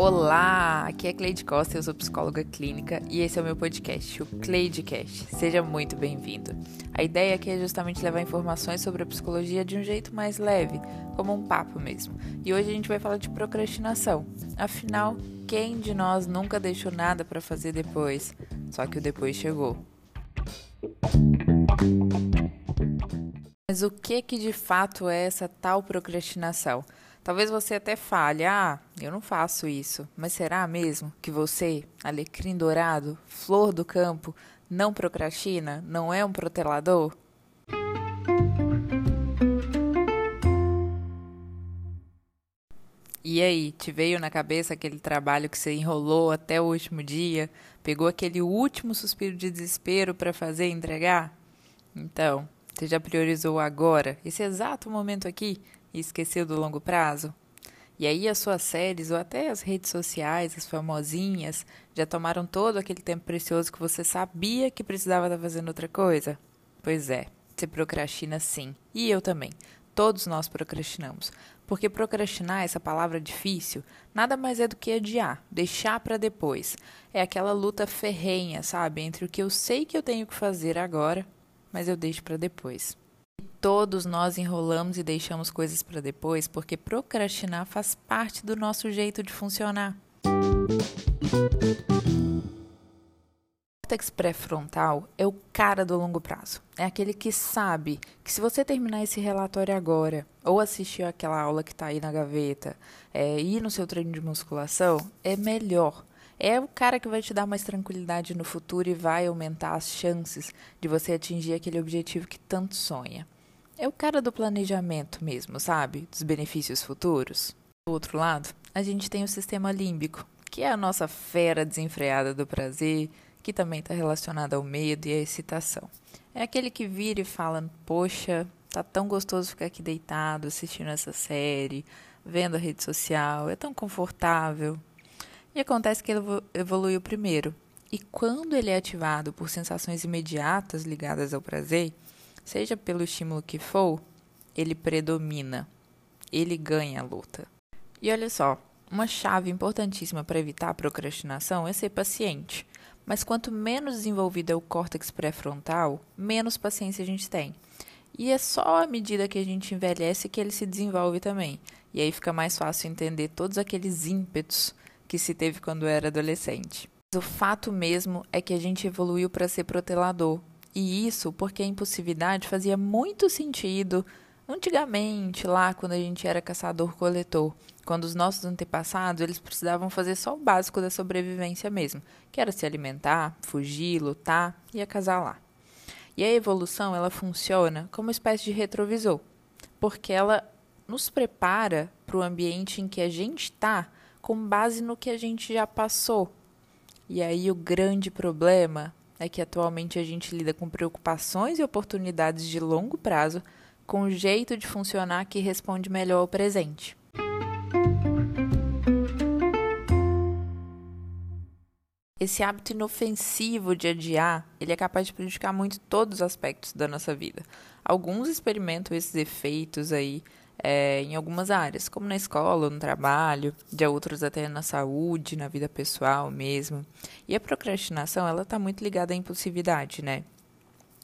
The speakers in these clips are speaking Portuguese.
Olá, aqui é Cleide Costa, eu sou psicóloga clínica e esse é o meu podcast, o Cleidecast. Seja muito bem-vindo. A ideia aqui é justamente levar informações sobre a psicologia de um jeito mais leve, como um papo mesmo. E hoje a gente vai falar de procrastinação. Afinal, quem de nós nunca deixou nada para fazer depois? Só que o depois chegou. Mas o que que de fato é essa tal procrastinação? Talvez você até fale: "Ah, eu não faço isso". Mas será mesmo que você, alecrim dourado, flor do campo, não procrastina, não é um protelador? E aí, te veio na cabeça aquele trabalho que você enrolou até o último dia, pegou aquele último suspiro de desespero para fazer e entregar? Então, você já priorizou agora, esse exato momento aqui, e esqueceu do longo prazo? E aí as suas séries ou até as redes sociais, as famosinhas, já tomaram todo aquele tempo precioso que você sabia que precisava estar fazendo outra coisa? Pois é, você procrastina sim. E eu também. Todos nós procrastinamos. Porque procrastinar, essa palavra difícil, nada mais é do que adiar, deixar para depois. É aquela luta ferrenha, sabe, entre o que eu sei que eu tenho que fazer agora mas eu deixo para depois. Todos nós enrolamos e deixamos coisas para depois porque procrastinar faz parte do nosso jeito de funcionar. O córtex pré-frontal é o cara do longo prazo. É aquele que sabe que se você terminar esse relatório agora, ou assistir aquela aula que está aí na gaveta, é, ir no seu treino de musculação, é melhor é o cara que vai te dar mais tranquilidade no futuro e vai aumentar as chances de você atingir aquele objetivo que tanto sonha. É o cara do planejamento mesmo, sabe? Dos benefícios futuros. Do outro lado, a gente tem o sistema límbico, que é a nossa fera desenfreada do prazer, que também está relacionada ao medo e à excitação. É aquele que vira e fala: Poxa, tá tão gostoso ficar aqui deitado assistindo essa série, vendo a rede social, é tão confortável, e acontece que ele evoluiu primeiro. E quando ele é ativado por sensações imediatas ligadas ao prazer, seja pelo estímulo que for, ele predomina. Ele ganha a luta. E olha só, uma chave importantíssima para evitar a procrastinação é ser paciente. Mas quanto menos desenvolvido é o córtex pré-frontal, menos paciência a gente tem. E é só à medida que a gente envelhece que ele se desenvolve também. E aí fica mais fácil entender todos aqueles ímpetos que se teve quando era adolescente. O fato mesmo é que a gente evoluiu para ser protelador. E isso porque a impulsividade fazia muito sentido antigamente, lá quando a gente era caçador-coletor, quando os nossos antepassados eles precisavam fazer só o básico da sobrevivência mesmo, que era se alimentar, fugir, lutar e acasalar. E a evolução ela funciona como uma espécie de retrovisor, porque ela nos prepara para o ambiente em que a gente está com base no que a gente já passou. E aí o grande problema é que atualmente a gente lida com preocupações e oportunidades de longo prazo com um jeito de funcionar que responde melhor ao presente. Esse hábito inofensivo de adiar, ele é capaz de prejudicar muito todos os aspectos da nossa vida. Alguns experimentam esses efeitos aí é, em algumas áreas, como na escola, no trabalho, de outros até na saúde, na vida pessoal mesmo. E a procrastinação, ela está muito ligada à impulsividade, né?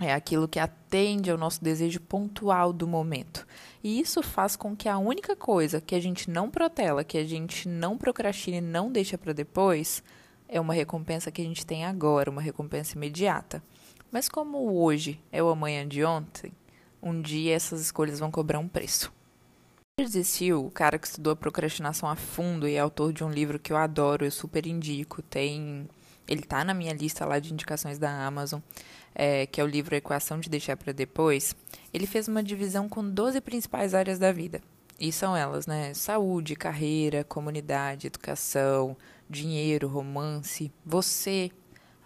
É aquilo que atende ao nosso desejo pontual do momento. E isso faz com que a única coisa que a gente não protela, que a gente não procrastina e não deixa para depois, é uma recompensa que a gente tem agora, uma recompensa imediata. Mas como hoje é o amanhã de ontem, um dia essas escolhas vão cobrar um preço. Existiu o cara que estudou a procrastinação a fundo e é autor de um livro que eu adoro, eu super indico. Tem, ele tá na minha lista lá de indicações da Amazon, é, que é o livro Equação de Deixar para Depois. Ele fez uma divisão com 12 principais áreas da vida. E são elas, né? Saúde, carreira, comunidade, educação, dinheiro, romance, você,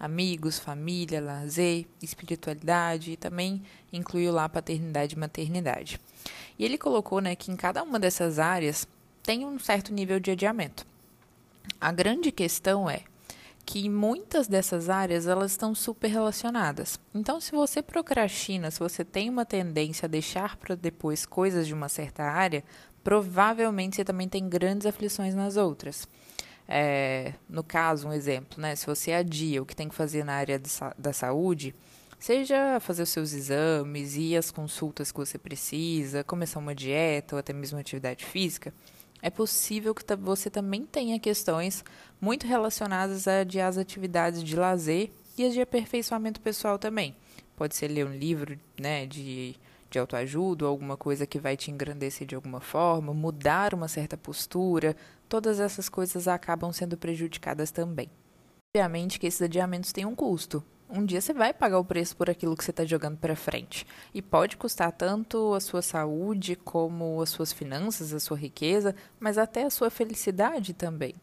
amigos, família, lazer, espiritualidade e também incluiu lá paternidade e maternidade. E ele colocou né, que em cada uma dessas áreas tem um certo nível de adiamento. A grande questão é que muitas dessas áreas elas estão super relacionadas. Então, se você procrastina, se você tem uma tendência a deixar para depois coisas de uma certa área, provavelmente você também tem grandes aflições nas outras. É, no caso, um exemplo, né? Se você adia o que tem que fazer na área da saúde, seja fazer os seus exames, ir às consultas que você precisa, começar uma dieta ou até mesmo atividade física, é possível que você também tenha questões muito relacionadas a adiar as atividades de lazer e as de aperfeiçoamento pessoal também. Pode ser ler um livro né, de, de autoajuda, alguma coisa que vai te engrandecer de alguma forma, mudar uma certa postura, todas essas coisas acabam sendo prejudicadas também. Obviamente que esses adiamentos têm um custo, um dia você vai pagar o preço por aquilo que você está jogando para frente. E pode custar tanto a sua saúde, como as suas finanças, a sua riqueza, mas até a sua felicidade também.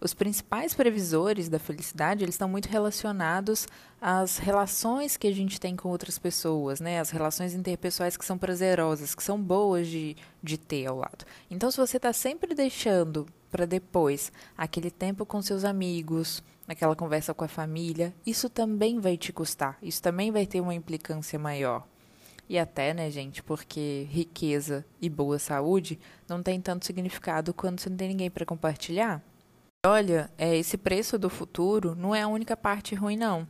Os principais previsores da felicidade eles estão muito relacionados às relações que a gente tem com outras pessoas, né? As relações interpessoais que são prazerosas, que são boas de, de ter ao lado. Então, se você está sempre deixando para depois aquele tempo com seus amigos, naquela conversa com a família, isso também vai te custar, isso também vai ter uma implicância maior. E até, né, gente, porque riqueza e boa saúde não tem tanto significado quando você não tem ninguém para compartilhar. Olha, é, esse preço do futuro não é a única parte ruim, não.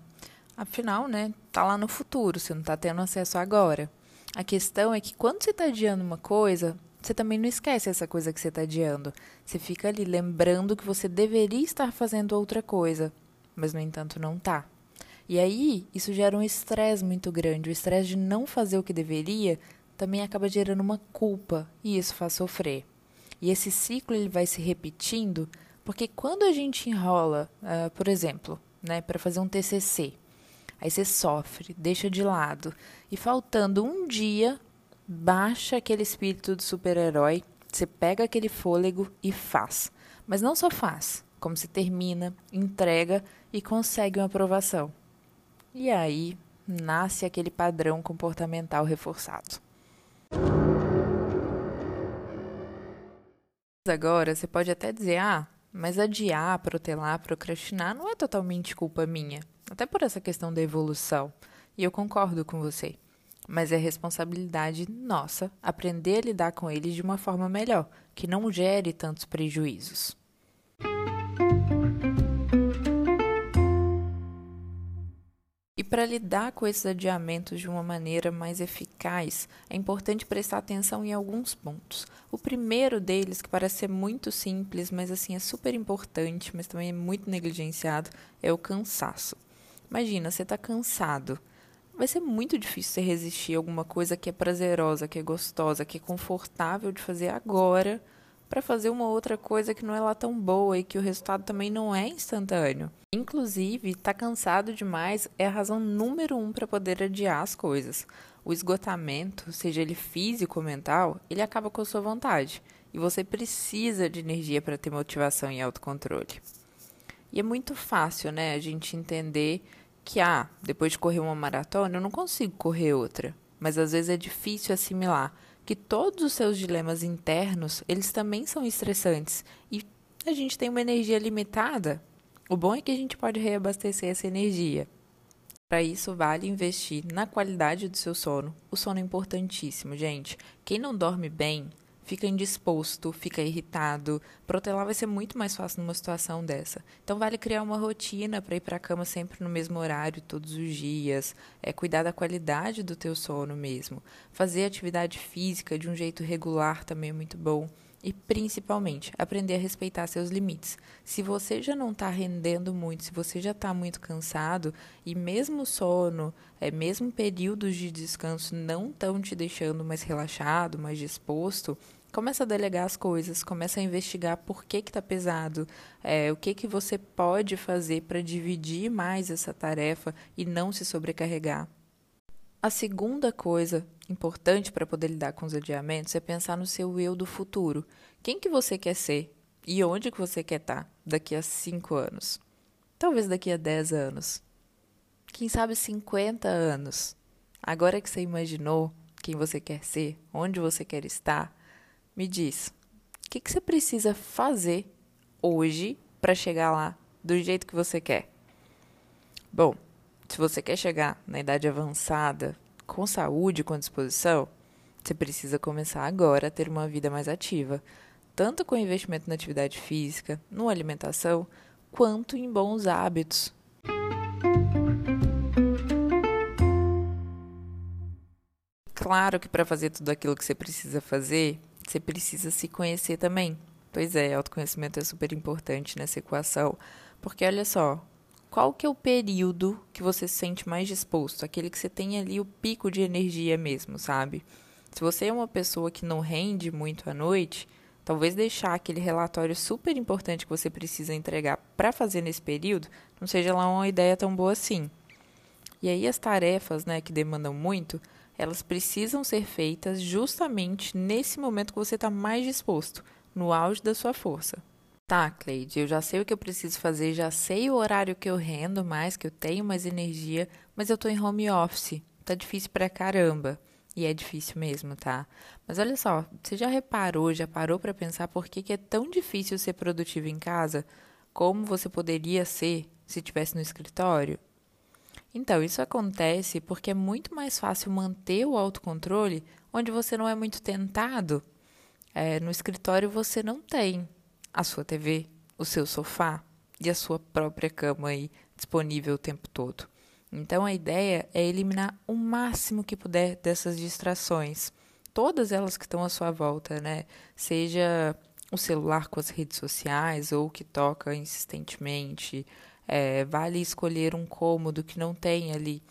Afinal, né, tá lá no futuro, você não tá tendo acesso agora. A questão é que quando você está adiando uma coisa, você também não esquece essa coisa que você está adiando. Você fica ali lembrando que você deveria estar fazendo outra coisa, mas no entanto não está. E aí, isso gera um estresse muito grande. O estresse de não fazer o que deveria também acaba gerando uma culpa, e isso faz sofrer. E esse ciclo ele vai se repetindo, porque quando a gente enrola, uh, por exemplo, né, para fazer um TCC, aí você sofre, deixa de lado, e faltando um dia baixa aquele espírito de super-herói, você pega aquele fôlego e faz. Mas não só faz, como se termina, entrega e consegue uma aprovação. E aí nasce aquele padrão comportamental reforçado. Agora, você pode até dizer: ah, mas adiar, protelar, procrastinar não é totalmente culpa minha, até por essa questão da evolução. E eu concordo com você mas é responsabilidade nossa aprender a lidar com eles de uma forma melhor, que não gere tantos prejuízos. Para lidar com esses adiamentos de uma maneira mais eficaz, é importante prestar atenção em alguns pontos. O primeiro deles, que parece ser muito simples, mas assim é super importante, mas também é muito negligenciado, é o cansaço. Imagina, você está cansado vai ser muito difícil você resistir a alguma coisa que é prazerosa, que é gostosa, que é confortável de fazer agora, para fazer uma outra coisa que não é lá tão boa e que o resultado também não é instantâneo. Inclusive, tá cansado demais é a razão número um para poder adiar as coisas. O esgotamento, seja ele físico ou mental, ele acaba com a sua vontade. E você precisa de energia para ter motivação e autocontrole. E é muito fácil, né, a gente entender que, ah, depois de correr uma maratona, eu não consigo correr outra. Mas às vezes é difícil assimilar que todos os seus dilemas internos, eles também são estressantes. E a gente tem uma energia limitada. O bom é que a gente pode reabastecer essa energia. Para isso, vale investir na qualidade do seu sono. O sono é importantíssimo, gente. Quem não dorme bem fica indisposto, fica irritado. Protelar vai ser muito mais fácil numa situação dessa. Então vale criar uma rotina para ir para a cama sempre no mesmo horário todos os dias, é cuidar da qualidade do teu sono mesmo. Fazer atividade física de um jeito regular também é muito bom. E principalmente, aprender a respeitar seus limites. Se você já não está rendendo muito, se você já está muito cansado, e mesmo sono, é, mesmo períodos de descanso não estão te deixando mais relaxado, mais disposto, começa a delegar as coisas, começa a investigar por que está pesado, é, o que, que você pode fazer para dividir mais essa tarefa e não se sobrecarregar. A segunda coisa importante para poder lidar com os adiamentos é pensar no seu eu do futuro. Quem que você quer ser e onde que você quer estar tá daqui a 5 anos? Talvez daqui a 10 anos. Quem sabe 50 anos. Agora que você imaginou quem você quer ser, onde você quer estar, me diz, o que, que você precisa fazer hoje para chegar lá do jeito que você quer? Bom, se você quer chegar na idade avançada, com saúde, com disposição, você precisa começar agora a ter uma vida mais ativa. tanto com investimento na atividade física, numa alimentação, quanto em bons hábitos. Claro que para fazer tudo aquilo que você precisa fazer, você precisa se conhecer também. Pois é, autoconhecimento é super importante nessa equação, porque olha só, qual que é o período que você se sente mais disposto? Aquele que você tem ali o pico de energia mesmo, sabe? Se você é uma pessoa que não rende muito à noite, talvez deixar aquele relatório super importante que você precisa entregar para fazer nesse período não seja lá uma ideia tão boa assim. E aí as tarefas, né, que demandam muito, elas precisam ser feitas justamente nesse momento que você está mais disposto, no auge da sua força. Tá, Cleide, eu já sei o que eu preciso fazer, já sei o horário que eu rendo mais, que eu tenho mais energia, mas eu tô em home office. Tá difícil pra caramba. E é difícil mesmo, tá? Mas olha só, você já reparou, já parou para pensar por que, que é tão difícil ser produtivo em casa como você poderia ser se estivesse no escritório? Então, isso acontece porque é muito mais fácil manter o autocontrole onde você não é muito tentado. É, no escritório você não tem a sua TV, o seu sofá e a sua própria cama aí disponível o tempo todo. Então a ideia é eliminar o máximo que puder dessas distrações, todas elas que estão à sua volta, né? Seja o celular com as redes sociais ou que toca insistentemente. É, vale escolher um cômodo que não tenha ali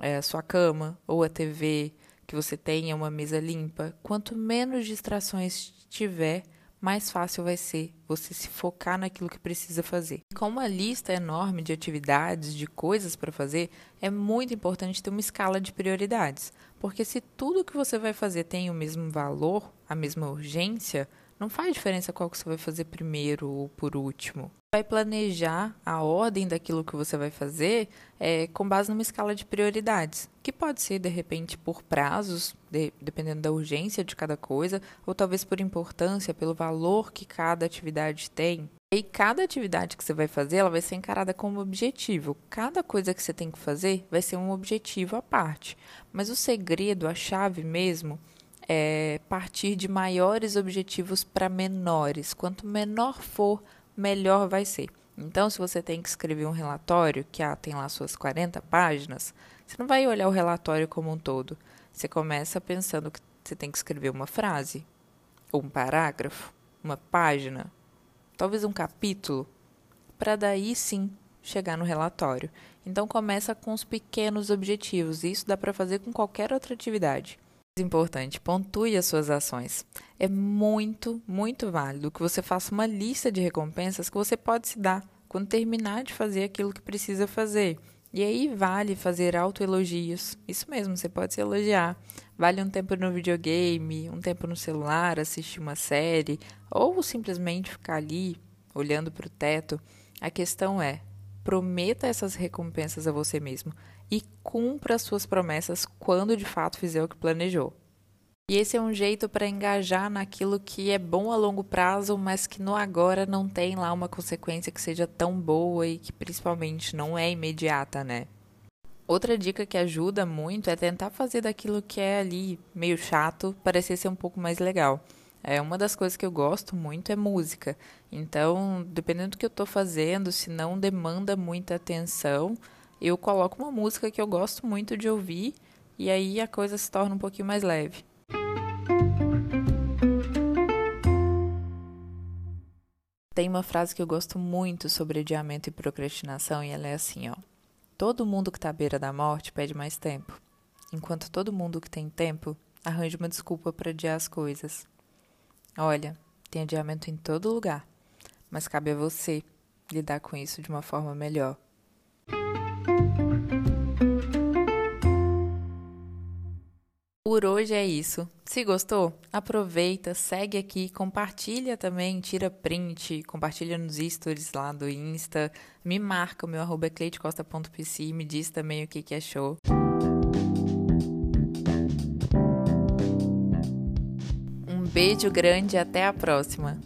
é, a sua cama ou a TV, que você tenha uma mesa limpa. Quanto menos distrações tiver, mais fácil vai ser você se focar naquilo que precisa fazer. Com uma lista enorme de atividades, de coisas para fazer, é muito importante ter uma escala de prioridades, porque se tudo que você vai fazer tem o mesmo valor, a mesma urgência, não faz diferença qual que você vai fazer primeiro ou por último. Vai planejar a ordem daquilo que você vai fazer é, com base numa escala de prioridades, que pode ser de repente por prazos, de, dependendo da urgência de cada coisa, ou talvez por importância, pelo valor que cada atividade tem. E cada atividade que você vai fazer, ela vai ser encarada como objetivo. Cada coisa que você tem que fazer vai ser um objetivo à parte. Mas o segredo, a chave mesmo, é partir de maiores objetivos para menores. Quanto menor for, melhor vai ser. Então, se você tem que escrever um relatório que ah, tem lá suas 40 páginas, você não vai olhar o relatório como um todo. Você começa pensando que você tem que escrever uma frase, ou um parágrafo, uma página, talvez um capítulo, para daí sim chegar no relatório. Então começa com os pequenos objetivos. Isso dá para fazer com qualquer outra atividade importante, pontue as suas ações. É muito, muito válido que você faça uma lista de recompensas que você pode se dar quando terminar de fazer aquilo que precisa fazer. E aí vale fazer autoelogios. Isso mesmo, você pode se elogiar. Vale um tempo no videogame, um tempo no celular, assistir uma série, ou simplesmente ficar ali olhando para o teto. A questão é: prometa essas recompensas a você mesmo e cumpra as suas promessas quando de fato fizer o que planejou. E esse é um jeito para engajar naquilo que é bom a longo prazo, mas que no agora não tem lá uma consequência que seja tão boa e que principalmente não é imediata, né? Outra dica que ajuda muito é tentar fazer daquilo que é ali meio chato parecer ser um pouco mais legal. É uma das coisas que eu gosto muito é música. Então, dependendo do que eu estou fazendo, se não demanda muita atenção, eu coloco uma música que eu gosto muito de ouvir e aí a coisa se torna um pouquinho mais leve. Tem uma frase que eu gosto muito sobre adiamento e procrastinação e ela é assim, ó: Todo mundo que está à beira da morte pede mais tempo, enquanto todo mundo que tem tempo arranja uma desculpa para adiar as coisas. Olha, tem adiamento em todo lugar, mas cabe a você lidar com isso de uma forma melhor. Por hoje é isso. Se gostou, aproveita, segue aqui, compartilha também, tira print, compartilha nos stories lá do Insta, me marca, o meu arroba é e me diz também o que, que achou. beijo grande e até a próxima!